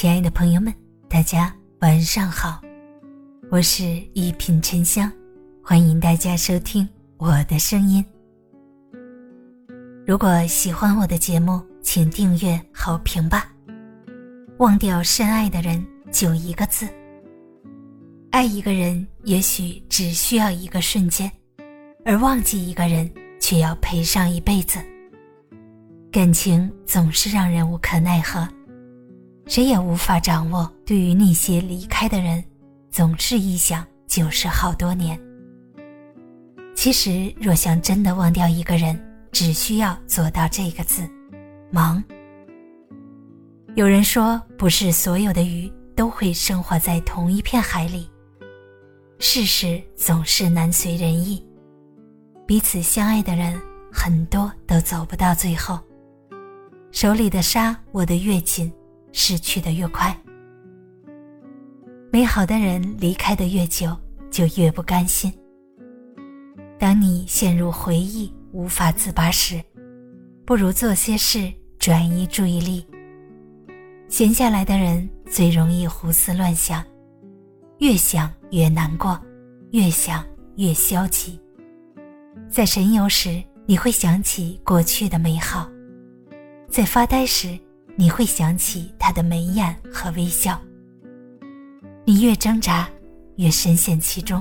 亲爱的朋友们，大家晚上好，我是一品沉香，欢迎大家收听我的声音。如果喜欢我的节目，请订阅好评吧。忘掉深爱的人，就一个字。爱一个人，也许只需要一个瞬间，而忘记一个人，却要赔上一辈子。感情总是让人无可奈何，谁也无法掌握。对于那些离开的人，总是一想就是好多年。其实，若想真的忘掉一个人，只需要做到这个字：忙。有人说，不是所有的鱼都会生活在同一片海里。事实总是难随人意，彼此相爱的人很多都走不到最后。手里的沙握得越紧，失去的越快。美好的人离开的越久，就越不甘心。当你陷入回忆无法自拔时，不如做些事转移注意力。闲下来的人最容易胡思乱想，越想越难过，越想越消极。在神游时，你会想起过去的美好；在发呆时，你会想起他的眉眼和微笑。你越挣扎，越深陷其中；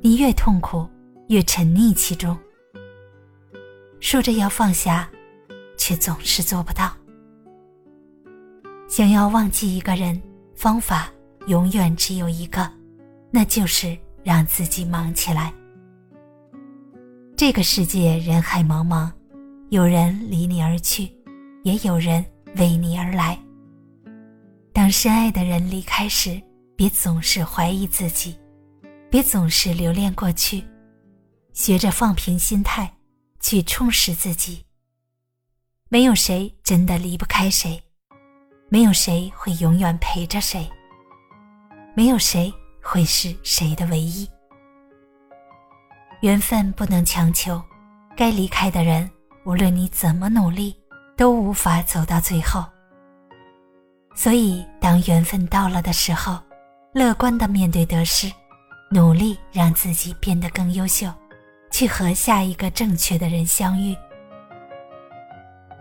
你越痛苦，越沉溺其中。说着要放下，却总是做不到。想要忘记一个人，方法永远只有一个，那就是让自己忙起来。这个世界人海茫茫，有人离你而去，也有人为你而来。当深爱的人离开时，别总是怀疑自己，别总是留恋过去，学着放平心态，去充实自己。没有谁真的离不开谁。没有谁会永远陪着谁，没有谁会是谁的唯一。缘分不能强求，该离开的人，无论你怎么努力，都无法走到最后。所以，当缘分到了的时候，乐观的面对得失，努力让自己变得更优秀，去和下一个正确的人相遇。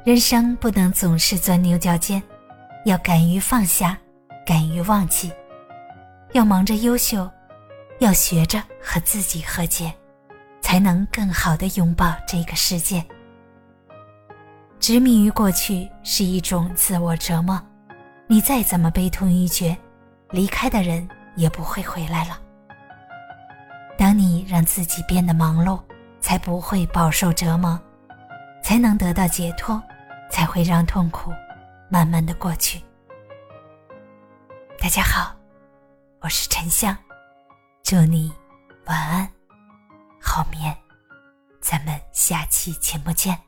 人生不能总是钻牛角尖。要敢于放下，敢于忘记，要忙着优秀，要学着和自己和解，才能更好的拥抱这个世界。执迷于过去是一种自我折磨，你再怎么悲痛欲绝，离开的人也不会回来了。当你让自己变得忙碌，才不会饱受折磨，才能得到解脱，才会让痛苦。慢慢的过去。大家好，我是沉香，祝你晚安，好眠，咱们下期节目见。